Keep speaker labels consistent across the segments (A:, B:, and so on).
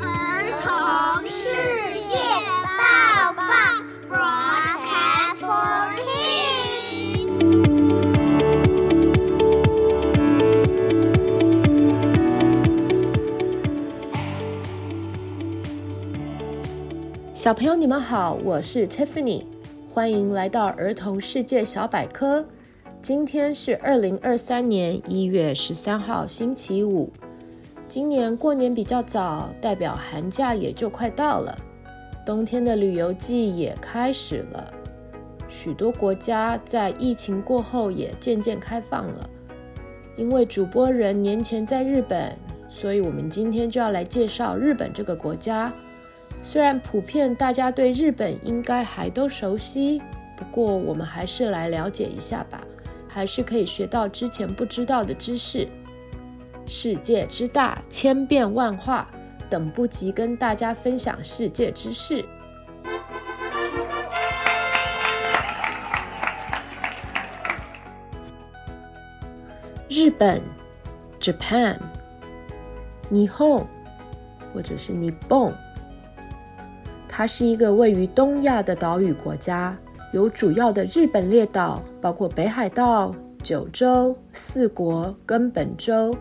A: 儿童世界报报，Broadcast for Kids。
B: 小朋友，你们好，我是 Tiffany，欢迎来到儿童世界小百科。今天是二零二三年一月十三号，星期五。今年过年比较早，代表寒假也就快到了，冬天的旅游季也开始了。许多国家在疫情过后也渐渐开放了。因为主播人年前在日本，所以我们今天就要来介绍日本这个国家。虽然普遍大家对日本应该还都熟悉，不过我们还是来了解一下吧。还是可以学到之前不知道的知识。世界之大，千变万化，等不及跟大家分享世界之事。日本，Japan，日本，或者是日本，它是一个位于东亚的岛屿国家。有主要的日本列岛，包括北海道、九州、四国、根本州，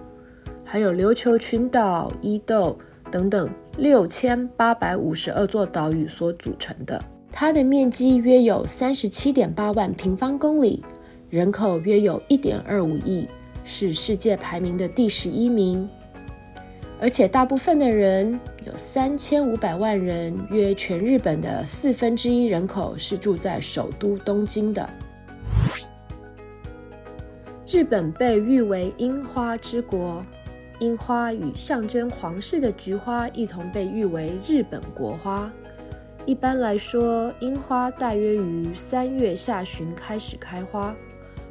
B: 还有琉球群岛、伊豆等等六千八百五十二座岛屿所组成的。它的面积约有三十七点八万平方公里，人口约有一点二五亿，是世界排名的第十一名。而且大部分的人有三千五百万人，约全日本的四分之一人口是住在首都东京的。日本被誉为樱花之国，樱花与象征皇室的菊花一同被誉为日本国花。一般来说，樱花大约于三月下旬开始开花，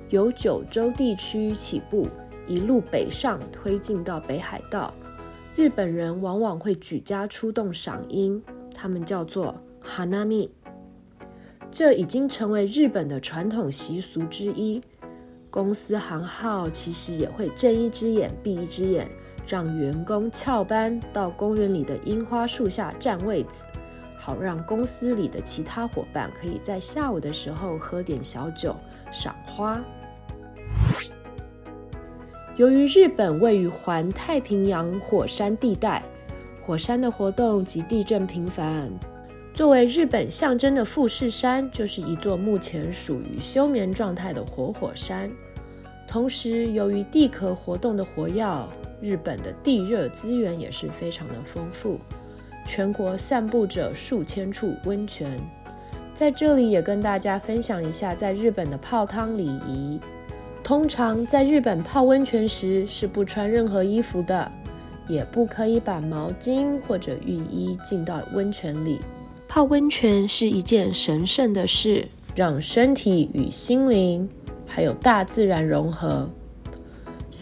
B: 由九州地区起步，一路北上推进到北海道。日本人往往会举家出动赏樱，他们叫做 Hanami。这已经成为日本的传统习俗之一。公司行号其实也会睁一只眼闭一只眼，让员工翘班到公园里的樱花树下占位子，好让公司里的其他伙伴可以在下午的时候喝点小酒赏花。由于日本位于环太平洋火山地带，火山的活动及地震频繁。作为日本象征的富士山，就是一座目前属于休眠状态的活火山。同时，由于地壳活动的活跃，日本的地热资源也是非常的丰富，全国散布着数千处温泉。在这里也跟大家分享一下在日本的泡汤礼仪。通常在日本泡温泉时是不穿任何衣服的，也不可以把毛巾或者浴衣浸到温泉里。泡温泉是一件神圣的事，让身体与心灵还有大自然融合。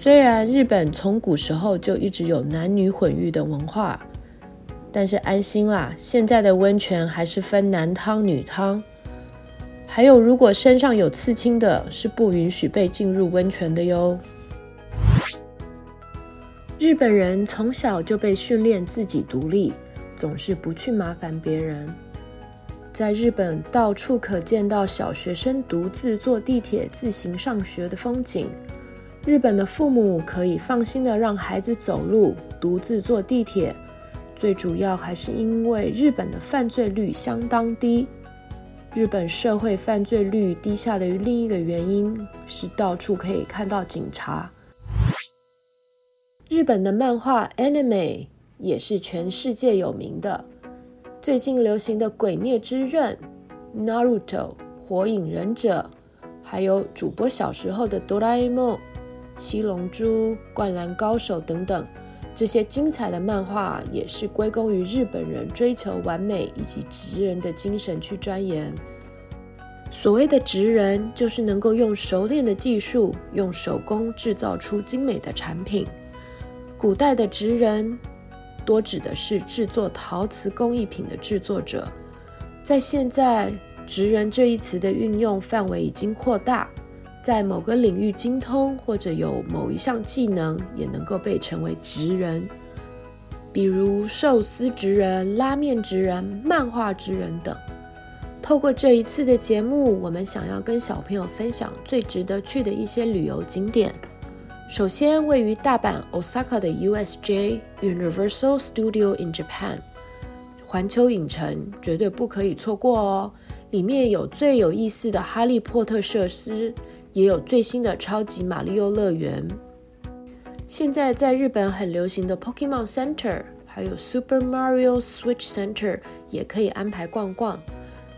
B: 虽然日本从古时候就一直有男女混浴的文化，但是安心啦，现在的温泉还是分男汤女汤。还有，如果身上有刺青的，是不允许被进入温泉的哟。日本人从小就被训练自己独立，总是不去麻烦别人。在日本，到处可见到小学生独自坐地铁自行上学的风景。日本的父母可以放心的让孩子走路，独自坐地铁。最主要还是因为日本的犯罪率相当低。日本社会犯罪率低下的另一个原因是到处可以看到警察。日本的漫画 anime 也是全世界有名的。最近流行的《鬼灭之刃》、Naruto、火影忍者，还有主播小时候的哆啦 A 梦、七龙珠、灌篮高手等等。这些精彩的漫画也是归功于日本人追求完美以及职人的精神去钻研。所谓的职人，就是能够用熟练的技术，用手工制造出精美的产品。古代的职人，多指的是制作陶瓷工艺品的制作者。在现在，职人这一词的运用范围已经扩大。在某个领域精通或者有某一项技能，也能够被称为职人。比如寿司职人、拉面职人、漫画职人等。透过这一次的节目，我们想要跟小朋友分享最值得去的一些旅游景点。首先，位于大阪 Osaka 的 USJ Universal Studio in Japan 环球影城绝对不可以错过哦！里面有最有意思的哈利波特设施，也有最新的超级马里奥乐园。现在在日本很流行的 Pokemon Center，还有 Super Mario Switch Center 也可以安排逛逛。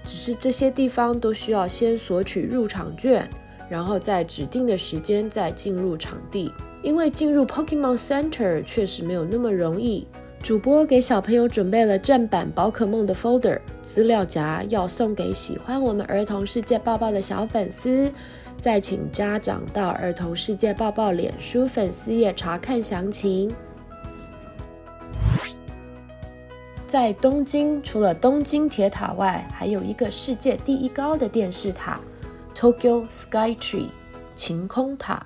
B: 只是这些地方都需要先索取入场券。然后在指定的时间再进入场地，因为进入 Pokemon Center 确实没有那么容易。主播给小朋友准备了正版宝可梦的 folder 资料夹，要送给喜欢我们儿童世界抱抱的小粉丝。再请家长到儿童世界抱抱脸书粉丝页查看详情。在东京，除了东京铁塔外，还有一个世界第一高的电视塔。Tokyo Sky Tree 晴空塔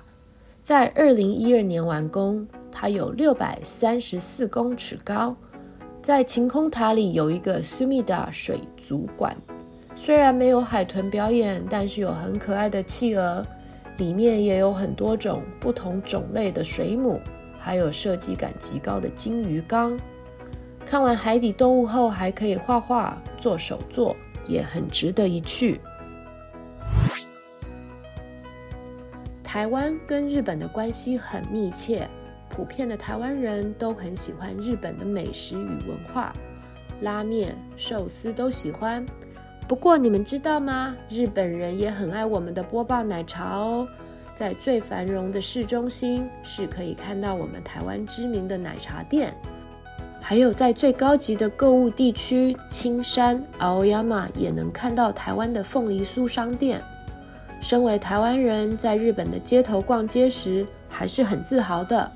B: 在二零一二年完工，它有六百三十四公尺高。在晴空塔里有一个 Sumida 水族馆，虽然没有海豚表演，但是有很可爱的企鹅，里面也有很多种不同种类的水母，还有设计感极高的金鱼缸。看完海底动物后，还可以画画、做手作，也很值得一去。台湾跟日本的关系很密切，普遍的台湾人都很喜欢日本的美食与文化，拉面、寿司都喜欢。不过你们知道吗？日本人也很爱我们的波霸奶茶哦。在最繁荣的市中心是可以看到我们台湾知名的奶茶店，还有在最高级的购物地区青山 Aoyama 也能看到台湾的凤梨酥商店。身为台湾人，在日本的街头逛街时，还是很自豪的。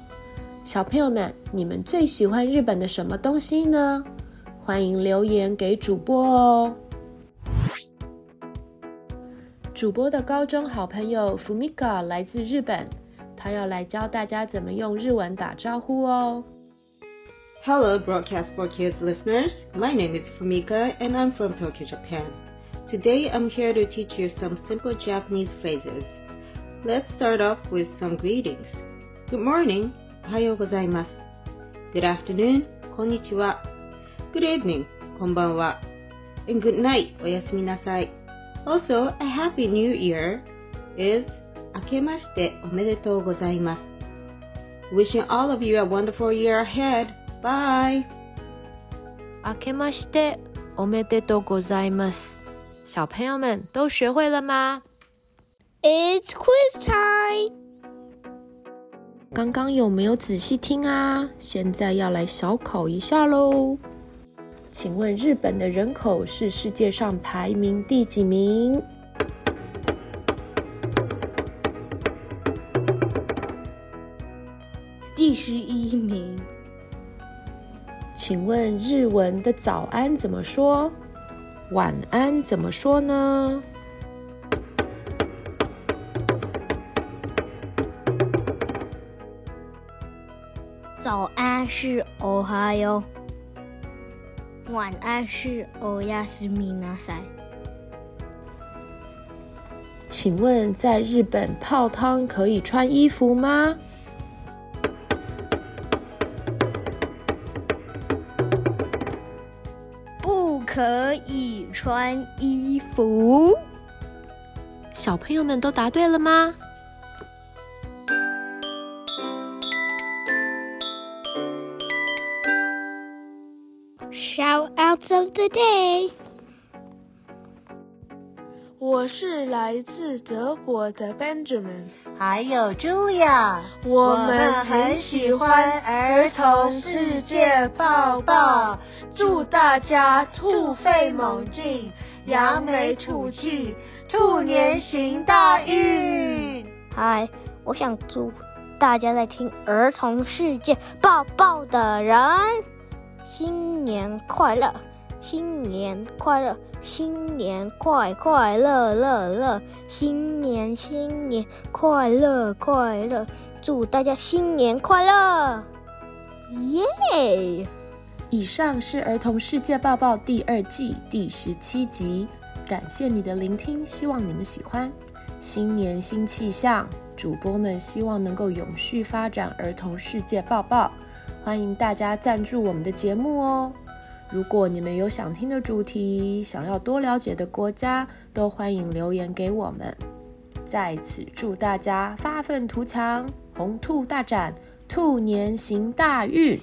B: 小朋友们，你们最喜欢日本的什么东西呢？欢迎留言给主播哦。主播的高中好朋友 Fumika 来自日本，他要来教大家怎么用日文打招呼哦。
C: Hello, Broadcast for Kids listeners. My name is Fumika, and I'm from Tokyo, Japan. Today I'm here to teach you some simple Japanese phrases. Let's start off with some greetings. Good morning, おはようございます。Good afternoon. こんにちは。Good evening. こんばんは。And good night. おやすみなさい。Also, a happy new year is 明けましておめでとうございます。Wishing all of you a wonderful year ahead. Bye.
B: 明けましておめでとうございます。小朋友们都学会了吗
A: ？It's quiz time!
B: 刚刚有没有仔细听啊？现在要来小考一下喽。请问日本的人口是世界上排名第几名？
A: 第十一名。
B: 请问日文的早安怎么说？晚安怎么说呢？
A: 是おはよう，晚安是おやすみなさい。
B: 请问在日本泡汤可以穿衣服吗？
A: 可以穿衣服。
B: 小朋友们都答对了吗
A: ？Shoutouts of the day。
D: 我是来自德国的 Benjamin，
E: 还有 Julia，
D: 我们很喜欢儿童世界抱抱。祝大家兔飞猛进，扬眉吐气，兔年行大运！
A: 嗨，我想祝大家在听儿童世界抱抱的人新年快乐，新年快乐，新年快快乐乐乐，新年新年快乐快乐，祝大家新年快乐！耶！
B: 以上是《儿童世界报报》第二季第十七集，感谢你的聆听，希望你们喜欢。新年新气象，主播们希望能够永续发展《儿童世界报报》，欢迎大家赞助我们的节目哦。如果你们有想听的主题，想要多了解的国家，都欢迎留言给我们。在此祝大家发愤图强，红兔大展，兔年行大运。